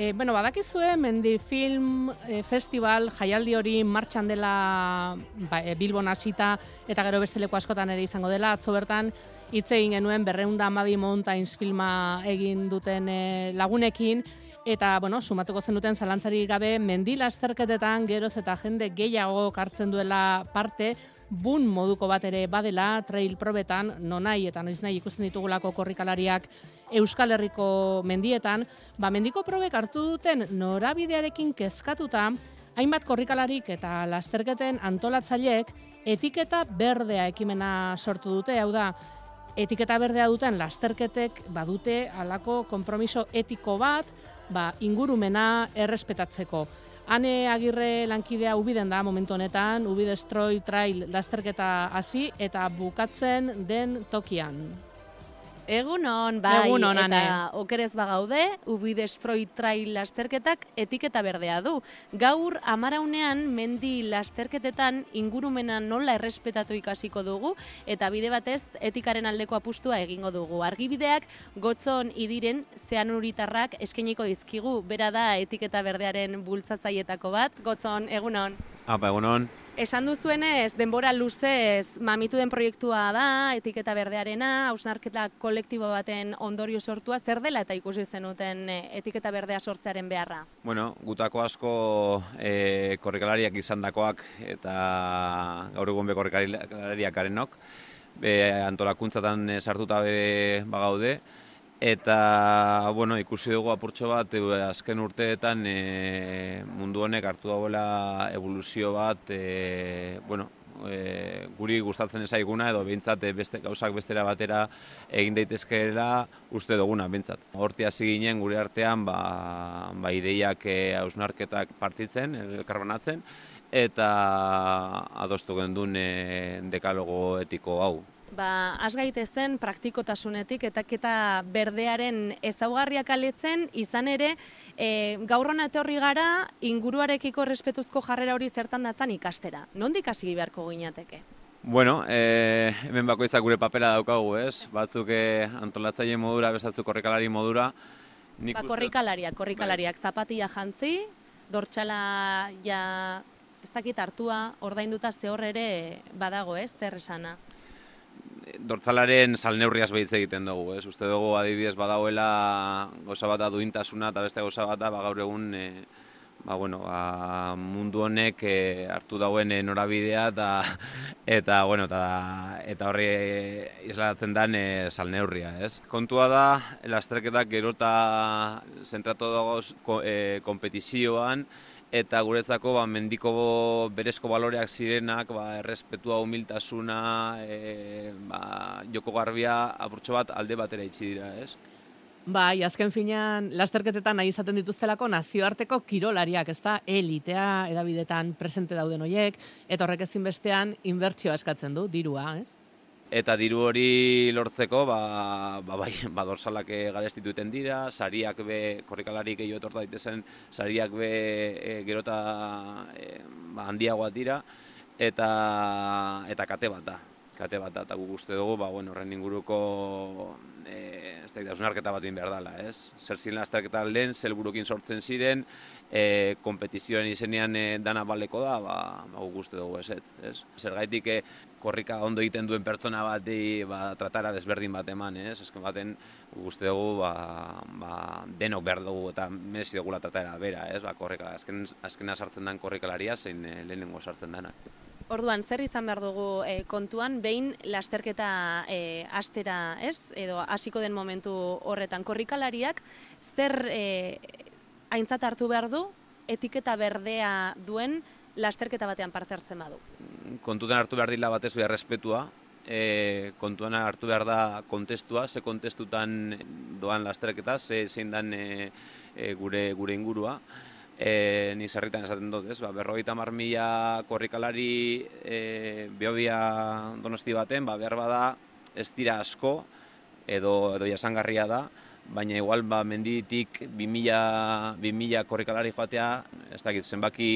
E, bueno, badakizue, mendi film e, festival jaialdi hori martxan dela ba, e, Bilbon hasita eta gero beste leku askotan ere izango dela. Atzo bertan, hitz egin genuen berreunda amabi mountains filma egin duten e, lagunekin, eta, bueno, sumatuko zen duten zalantzari gabe, mendi lasterketetan geroz eta jende gehiago kartzen duela parte, bun moduko bat ere badela, trail probetan, nonai eta noiz nahi ikusten ditugulako korrikalariak Euskal Herriko mendietan, ba, mendiko probek hartu duten norabidearekin kezkatuta, hainbat korrikalarik eta lasterketen antolatzaileek etiketa berdea ekimena sortu dute, hau da, etiketa berdea duten lasterketek badute halako konpromiso etiko bat, ba, ingurumena errespetatzeko. Hane agirre lankidea ubiden da momentu honetan, ubidestroy trail lasterketa hasi eta bukatzen den tokian. Egunon, bai, Egunon, eta Ane. okerez bagaude, ubi destroy trail lasterketak etiketa berdea du. Gaur, amaraunean, mendi lasterketetan ingurumena nola errespetatu ikasiko dugu, eta bide batez, etikaren aldeko apustua egingo dugu. Argibideak, gotzon idiren, zean uritarrak eskainiko dizkigu, bera da etiketa berdearen bultzatzaietako bat. Gotzon, egunon. Apa, egunon. Esan duzuenez, denbora luzez mamitu den proiektua da, etiketa berdearena, hausnarketa kolektibo baten ondorio sortua, zer dela eta ikusi zenuten eh, etiketa berdea sortzearen beharra? Bueno, gutako asko e, korrikalariak izandakoak eta gaur egun be korrikalariak garenok, be, antolakuntzatan sartuta be bagaude, eta bueno, ikusi dugu apurtxo bat e, azken urteetan e, mundu honek hartu dauela evoluzio bat, e, bueno, e, guri gustatzen ezaiguna edo behintzat beste gauzak bestera batera egin daitezkeela uste duguna behintzat. Horti hasi ginen gure artean ba, ba ideiak hausnarketak partitzen, elkarbanatzen eta adostu gendun e, dekalogo etiko hau. Ba, has gaitezen praktikotasunetik eta eta berdearen ezaugarriak aletzen, izan ere, e, gaur hona etorri gara, inguruarekiko respetuzko jarrera hori zertan datzan ikastera. Nondik hasi beharko ginateke? Bueno, e, hemen bakoitzak gure papera daukagu, ez? Batzuk e, antolatzaile modura, besatzuk korrikalari modura. Nik Ba, korrikalariak, korrikalariak, zapatia jantzi, dortxala ja, ez dakit hartua, ordainduta ze hor ere badago, ez, zer esana. Dortzalaren salneurriaz behitze egiten dugu, ez? Uste dugu adibidez badagoela gauza bat duintasuna eta beste gauza bat ba, gaur egun e, ba, bueno, ba, mundu honek e, hartu dauen e, norabidea eta eta bueno, eta eta horri e, islatzen den e, salneurria, ez? Kontua da lasterketak gero eta zentratu dago ko, e, kompetizioan eta guretzako ba, mendiko berezko baloreak zirenak, ba, errespetua, humiltasuna, e, ba, joko garbia apurtxo bat alde batera itxi dira, ez? Bai, azken finean, lasterketetan nahi izaten dituztelako nazioarteko kirolariak, ez da, elitea edabidetan presente dauden hoiek, eta horrek ezinbestean inbertsioa eskatzen du, dirua, ez? Eta diru hori lortzeko, ba, ba, bai, ba, dorsalak eh, garestituten dira, sariak be, korrikalarik gehiago etorta daitezen, sariak be e, gerota e, ba, handiagoak dira, eta, eta kate bat da. Kate bat da, eta guk uste dugu, ba, bueno, horren inguruko e, ez da, hausnarketa bat behar dela, ez? Zer ziren lasterketa lehen, zelburukin sortzen ziren, e, kompetizioen izenean e, dana baleko da, ba, guk uste dugu ez, ez? ez? Zergaitik e, korrika ondo egiten duen pertsona bati ba, tratara desberdin bat eman, ez? Azken baten uste dugu ba, ba, denok behar dugu eta merezi dugula tratara bera, ez? Ba, korrika, azken, azkena sartzen den korrikalaria zein e, lehenengo sartzen dena. Orduan, zer izan behar dugu e, kontuan, behin lasterketa e, astera, ez? Edo hasiko den momentu horretan korrikalariak, zer e, aintzat hartu behar du, etiketa berdea duen lasterketa batean parte hartzen badu. kontutan hartu behar dila batez behar respetua, e, kontuan hartu behar da kontestua, ze kontestutan doan lastereketa, ze zein dan e, e, gure, gure ingurua. E, ni sarritan esaten dut, ez? Ba, berrogeita mar mila korrikalari e, biobia donosti baten, ba, behar bada ez dira asko, edo, edo jasangarria da, baina igual ba, menditik 2000, 2000 korrikalari joatea, ez dakit, zenbaki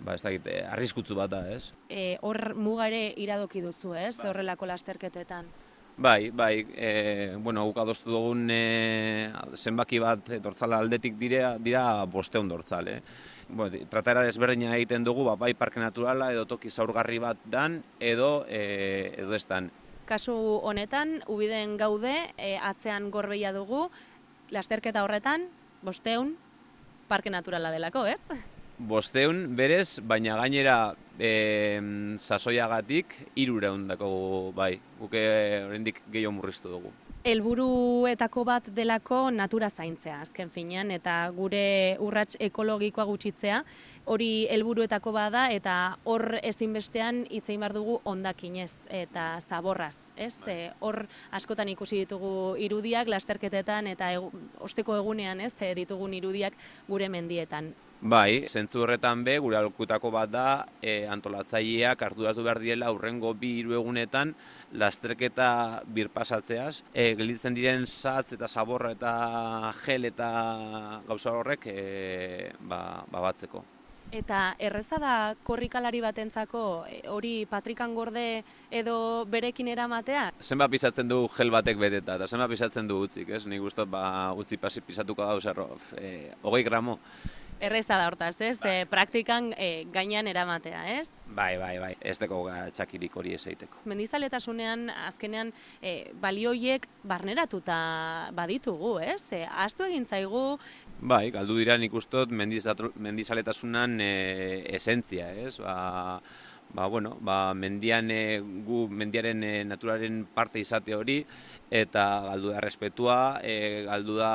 ba, ez dakit, arriskutsu bat da, ez? E, hor muga ere iradoki duzu, ez? Horrelako lasterketetan. Bai, bai, e, bueno, guk adostu dugun e, zenbaki bat dortzala aldetik dira, dira bosteun dortzal, eh? Bueno, trataera desberdina egiten dugu, ba, bai parke naturala edo toki zaurgarri bat dan edo, e, edo ez dan. Kasu honetan, ubiden gaude, e, atzean gorbeia dugu, lasterketa horretan, bosteun, parke naturala delako, ez? Bosteun, berez, baina gainera e, sasoiagatik irureun dako, bai, guke oraindik gehiago murriztu dugu. Helburuetako bat delako natura zaintzea, azken finean, eta gure urrats ekologikoa gutxitzea, hori helburuetako bada eta hor ezinbestean hitz egin bar dugu hondakinez eta zaborraz, ez? E, hor askotan ikusi ditugu irudiak lasterketetan eta osteko egunean, ez? E, ditugun irudiak gure mendietan. Bai, zentzu horretan be, gure alkutako bat da, e, antolatzaileak arduratu behar diela aurrengo bi hiru egunetan lasterketa birpasatzeaz. E, gelditzen diren satz eta zaborra eta gel eta gauza horrek e, ba, babatzeko. Eta erreza da korrikalari batentzako e, hori patrikan gorde edo berekin eramatea? Zenba pisatzen du gel batek beteta, eta zenba pisatzen du utzik, ez? Nik gustot ba, utzi pasi pisatuko da, zerro, e, hogei gramo. Erreza da hortaz, ez? Bai. praktikan e, gainean eramatea, ez? Bai, bai, bai. Ez deko txakirik hori ez eiteko. Mendizaletasunean, azkenean, e, balioiek barneratuta baditugu, ez? E, Astu egin zaigu... Bai, galdu dira nik ustot mendizaletasunan e, esentzia, ez? Ba, ba, bueno, ba, mendian e, gu mendiaren e, naturaren parte izate hori eta galdu da respetua, e, galdu da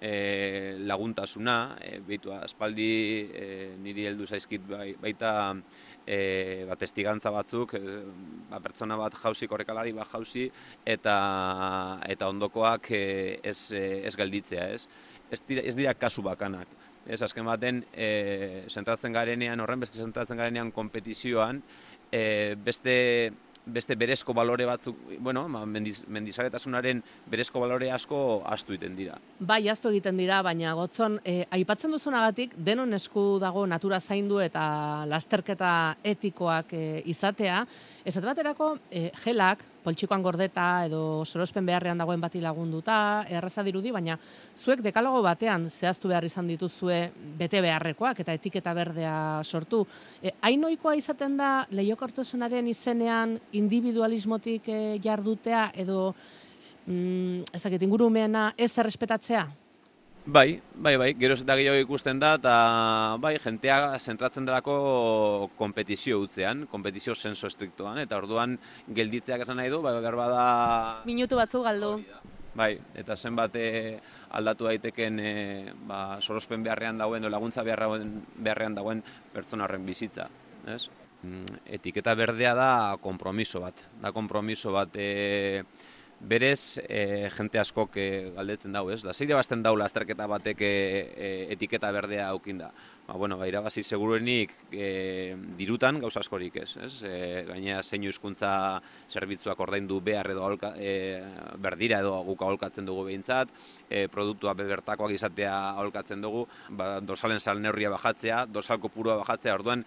e, laguntasuna, e, bitu, aspaldi e, niri heldu zaizkit bai, baita e, ba, testigantza batzuk, e, ba, pertsona bat jauzi, korrekalari bat jauzi, eta, eta ondokoak e, ez, ez gelditzea, ez? Ez dira, ez dira kasu bakanak ez azken baten e, zentratzen garenean, horren beste zentratzen garenean kompetizioan, e, beste beste berezko balore batzuk, bueno, ma, mendiz, mendizaletasunaren berezko balore asko astu egiten dira. Bai, astu egiten dira, baina gotzon, e, aipatzen duzunagatik, denon esku dago natura zaindu eta lasterketa etikoak e, izatea, esat baterako, e, gelak, poltsikoan gordeta edo sorospen beharrean dagoen bati lagunduta, erraza dirudi, baina zuek dekalogo batean zehaztu behar izan dituzue bete beharrekoak eta etiketa berdea sortu. E, Ainoikoa izaten da leiokortasunaren izenean individualismotik e, jardutea edo mm, ez dakit ingurumeena ez errespetatzea? Bai, bai, bai, gero eta gehiago ikusten da, eta bai, jentea zentratzen delako kompetizio utzean, kompetizio senso estriktoan, eta orduan gelditzeak esan nahi du, bai, behar bada... Minutu batzu galdu. Bai, eta zenbat eh, aldatu daiteken e, ba, sorospen beharrean dagoen, laguntza beharrean, beharrean dagoen pertsona horren bizitza, ez? Mm, etiketa berdea da kompromiso bat, da kompromiso bat, e, berez e, jente askok e, galdetzen dau, ez? Da zeire bazten daula azterketa batek e, etiketa berdea aukin da. Ba, bueno, ba, irabazi seguruenik e, dirutan gauza askorik, ez? ez? E, gainea zeinu hizkuntza zerbitzuak ordaindu behar edo aholka, e, berdira edo guk aholkatzen dugu behintzat, e, produktua bebertakoak izatea aholkatzen dugu, ba, dorsalen sal neurria bajatzea, dorsal kopurua bajatzea, orduan,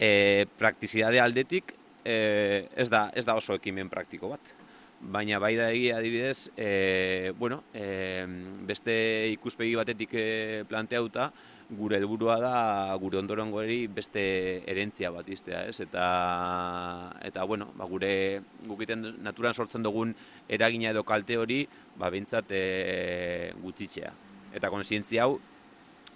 e, praktizidade aldetik, e, ez, da, ez da oso ekimen praktiko bat baina bai da egia adibidez, e, bueno, e, beste ikuspegi batetik e, planteauta, gure helburua da gure ondorengoeri beste erentzia bat iztea, ez? Eta, eta bueno, ba, gure gukiten naturan sortzen dugun eragina edo kalte hori, ba, bintzat e, gutxitzea. Eta konsientzia hau,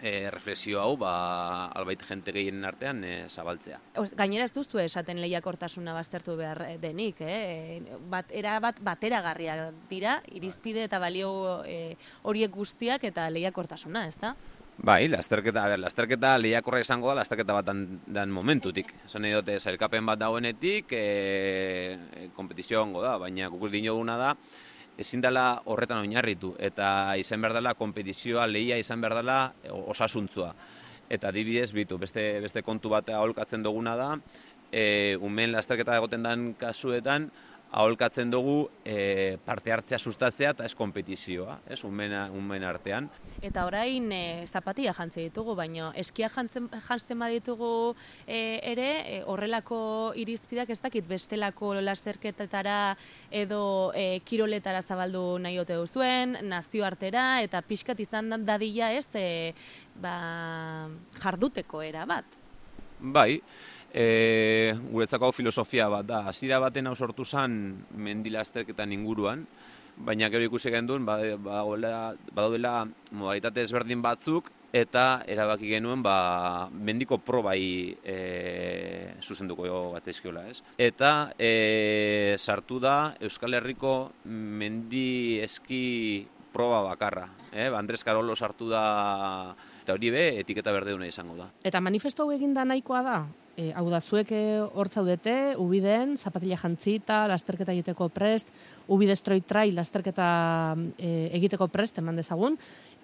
e, reflexio hau ba, albait jente gehienen artean e, zabaltzea. Gainera ez duzu esaten lehiakortasuna baztertu behar eh, denik, eh? bat, era bat bateragarria dira, irizpide eta balio e, horiek guztiak eta lehiakortasuna, ez da? Bai, lasterketa, ber, lasterketa lehiakorra izango da, lasterketa bat dan, dan momentutik. Esan nahi dute, zailkapen bat dagoenetik, e, kompetizio da, baina gukur dinoguna da, ezin dela horretan oinarritu eta izan behar dela kompetizioa lehia izan behar dela osasuntzua. Eta adibidez bitu, beste, beste kontu bat aholkatzen duguna da, e, umen lasterketa egoten den kasuetan, aholkatzen dugu e, parte hartzea sustatzea eta ez kompetizioa, ez, umena, umen artean. Eta orain e, zapatia jantze ditugu, baina eskia jantzen, jantzen baditugu e, ere, e, horrelako irizpidak ez dakit bestelako lasterketetara edo e, kiroletara zabaldu nahi ote duzuen, nazioartera eta pixkat izan dadila ez e, ba, jarduteko era bat. Bai, e, guretzako filosofia bat da. Hasiera baten hau sortu zen mendilazterketan inguruan, baina gero ikusi genduen badaudela modalitate ezberdin batzuk eta erabaki genuen ba, mendiko probai e, zuzenduko bat ezkiola, ez? Eta e, sartu da Euskal Herriko mendi eski proba bakarra. Eh? Andres Karolo sartu da eta hori be etiketa berdeuna izango da. Eta manifesto hau eginda nahikoa da? E, hau da, zuek eh, hor zaudete, ubiden, zapatila jantzita, lasterketa egiteko prest, ubidestroi trai lasterketa e, egiteko prest, eman dezagun.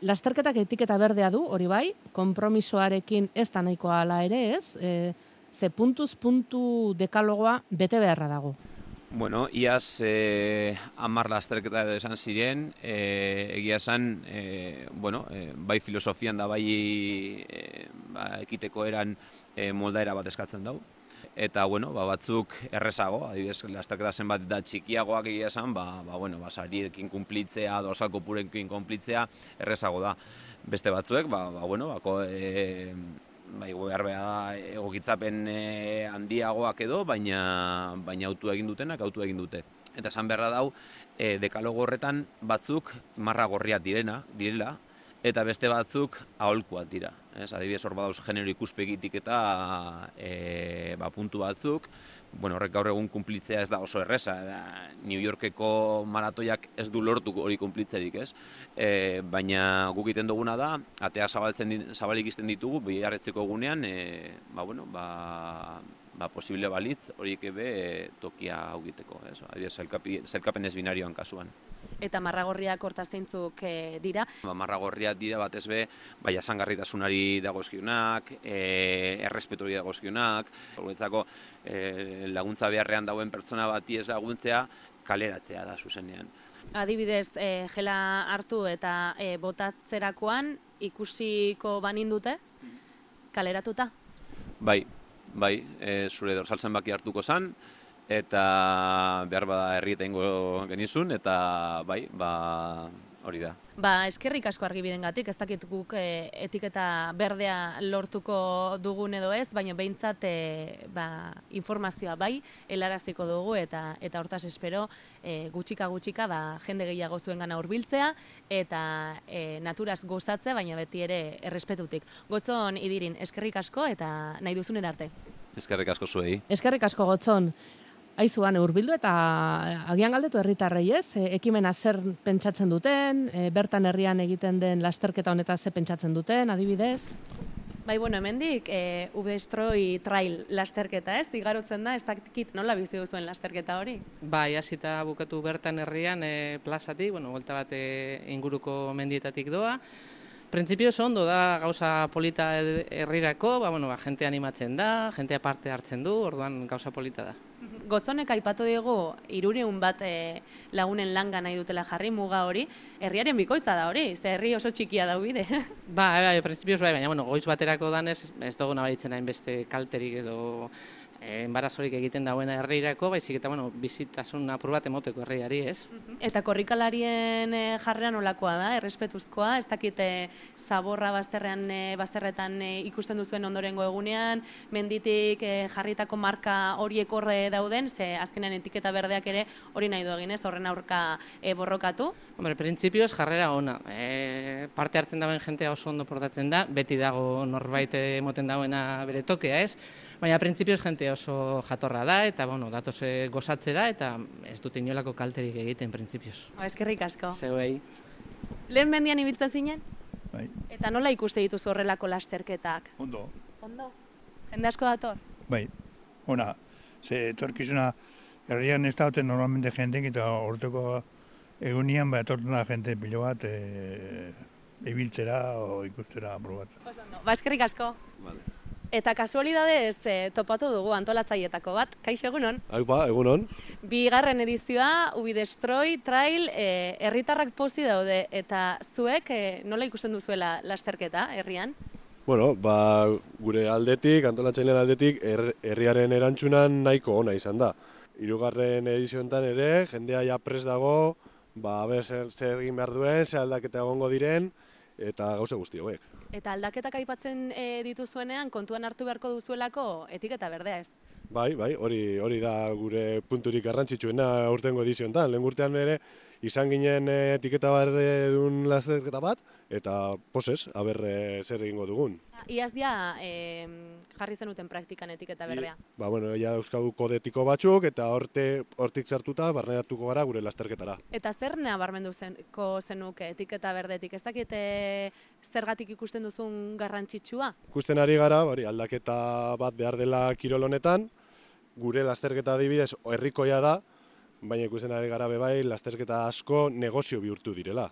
Lasterketak etiketa berdea du, hori bai, kompromisoarekin ez da nahikoa ala ere ez, e, ze puntuz puntu dekalogoa bete beharra dago. Bueno, iaz eh, amar lasterketa edo esan ziren, eh, egia esan, eh, bueno, eh, bai filosofian da bai eh, ba, ekiteko eran eh, moldaera bat eskatzen dau. Eta, bueno, ba, batzuk errezago, adibidez, lasterketa zen bat da txikiagoak egia esan, ba, ba, bueno, ba, sariekin kumplitzea, dorsalko purekin kumplitzea, errezago da. Beste batzuek, ba, ba bueno, bako, eh, bai, behar da egokitzapen e, handiagoak edo, baina baina autu egin dutenak autu egin dute. Eta esan beharra dau, e, dekalogo horretan batzuk marra gorriak direna, direla, eta beste batzuk aholkuak dira. Ez, adibidez hor badauz genero ikuspegitik eta e, ba, puntu batzuk, bueno, horrek gaur egun kumplitzea ez da oso erresa. New Yorkeko maratoiak ez du lortu hori kumplitzerik, ez? E, baina guk egiten duguna da, atea zabaltzen zabalik izten ditugu, biharretzeko egunean, e, ba, bueno, ba, ba, posible balitz horiek ebe tokia hau egiteko, ez? Adibidez, zelkapen ez binarioan kasuan eta marragorriak hortaz zeintzuk e, dira. Ba, marragorriak dira batez be, bai asangarritasunari dagozkionak, e, errespetori dagozkionak, horretzako e, laguntza beharrean dauen pertsona bati ez laguntzea, kaleratzea da zuzenean. Adibidez, e, gela hartu eta e, botatzerakoan ikusiko banin dute, kaleratuta? Bai, bai, e, zure dorsaltzen baki hartuko zan, eta behar bada herri genizun, eta bai, ba, hori da. Ba, eskerrik asko argi gatik, ez dakit guk e, etiketa berdea lortuko dugun edo ez, baina behintzat e, ba, informazioa bai, helaraziko dugu eta eta hortaz espero e, gutxika gutxika ba, jende gehiago zuen gana urbiltzea eta e, naturaz gozatzea, baina beti ere errespetutik. Gotzon idirin, eskerrik asko eta nahi duzunen arte. Eskerrik asko zuei. Eskerrik asko gotzon. Aizuan urbildu eta agian galdetu herritarrei ez, e, ekimena zer pentsatzen duten, e, bertan herrian egiten den lasterketa honeta ze pentsatzen duten, adibidez? Bai, bueno, hemendik e, Ubestroi Trail lasterketa, ez? Igarotzen da, ez dakit nola bizi duzuen lasterketa hori? Bai, hasita bukatu bertan herrian e, plazatik, bueno, volta bat e, inguruko mendietatik doa. Printzipio ondo da gauza polita herrirako, ba, bueno, ba, jente animatzen da, jente parte hartzen du, orduan gauza polita da. Gotzonek aipatu diegu irureun bat e, lagunen langa nahi dutela jarri muga hori, herriaren bikoitza da hori, ze herri oso txikia da bide. Ba, bai, bai, bai, baina bueno, goiz baterako danez, ez dugu nabaritzen hain beste kalterik edo enbarazorik egiten dauen herrirako, baizik eta bueno, bizitasun apur bat emoteko herriari, ez? Eta korrikalarien e, jarrean olakoa da, errespetuzkoa, ez dakite zaborra bazterrean e, bazterretan e, ikusten duzuen ondorengo egunean, menditik jarritako marka horiek horre dauden, ze azkenean etiketa berdeak ere hori nahi du egin, ez? Horren aurka borrokatu. Hombre, printzipioz jarrera ona. E, parte hartzen dauen jentea oso ondo portatzen da, beti dago norbait emoten dauena bere tokea, ez? Baina printzipioz jente oso jatorra da eta bueno, datos gozatzera eta ez dut inolako kalterik egiten printzipioz. Ba, eskerrik asko. Zeuei. Lehen mendian ibiltzen zinen? Bai. Eta nola ikuste dituzu horrelako lasterketak? Ondo. Ondo. Jende asko dator? Bai. Ona, ze etorkizuna herrian ez daute normalmente jentek eta orteko egunian ba etortzen da jente pilo bat e, ibiltzera o ikustera probat. Ba, eskerrik asko. Vale. Eta kasualidadez e, topatu dugu antolatzaietako bat, kaixo egunon. Aupa, egunon. Bigarren edizioa, Ubi Destroy, Trail, e, herritarrak pozi daude, eta zuek e, nola ikusten duzuela lasterketa herrian? Bueno, ba, gure aldetik, antolatzailean aldetik, her- herriaren erantzunan nahiko ona izan da. Hirugarren edizioetan ere, jendea ja pres dago, ba, ber, zer, zer egin behar duen, zer aldaketa egongo diren, eta gauza guzti hauek. Eta aldaketak aipatzen e, dituzuenean, kontuan hartu beharko duzuelako etiketa berdea ez. Bai, bai, hori hori da gure punturik garrantzitsuena urtengo edizioetan. Lehen urtean ere izan ginen eh, etiketa dun lasterketa bat, eta posez, aber eh, zer egingo dugun. Iaz dia e, jarri zenuten praktikan etiketa berdea. Ba, bueno, ja dauzkagu kodetiko batzuk, eta horte, hortik sartuta barneratuko gara gure lasterketara. Eta zer nabarmendu zenko zenuke etiketa berdetik? Ez dakite zergatik ikusten duzun garrantzitsua? Ikusten ari gara, hori, aldaketa bat behar dela kirol honetan, gure lasterketa adibidez herrikoia da, baina ikusten ari gara bebai lasterketa asko negozio bihurtu direla.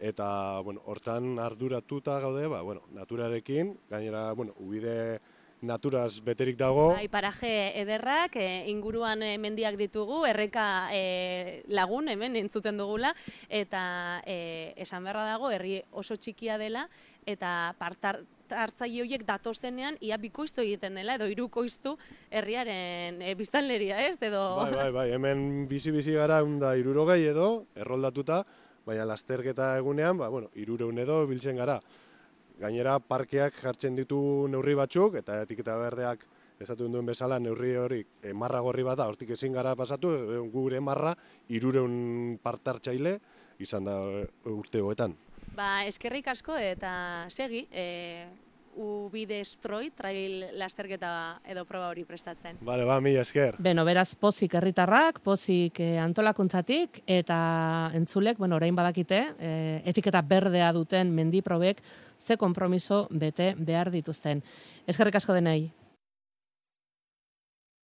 Eta, bueno, hortan arduratuta gaude, ba, bueno, naturarekin, gainera, bueno, ubide naturaz beterik dago, Bai, paraje ederrak, e, inguruan e, mendiak ditugu, erreka e, lagun hemen entzuten dugula, eta e, esan beharra dago, herri oso txikia dela, eta partar hartzaile horiek datozenean ia bikoiztu egiten dela edo hirukoiztu herriaren e, biztanleria, ez? Edo Bai, bai, bai, hemen bizi-bizi gara da irurogei edo, erroldatuta, baina lasterketa egunean, ba, bueno, irureun edo biltzen gara. Gainera, parkeak jartzen ditu neurri batzuk, eta etiketa berdeak esatu duen bezala neurri hori e, marra gorri bat da, hortik ezin gara pasatu, e, gure marra irureun partartzaile izan da e, urte hoetan. Ba, eskerrik asko eta segi, e, Ubi Destroy trail lasterketa edo proba hori prestatzen. Bale, ba, mila esker. Beno, beraz, pozik herritarrak, pozik eh, antolakuntzatik, eta entzulek, bueno, orain badakite, eh, etiketa berdea duten mendiprobek, ze konpromiso bete behar dituzten. Eskerrik asko denei.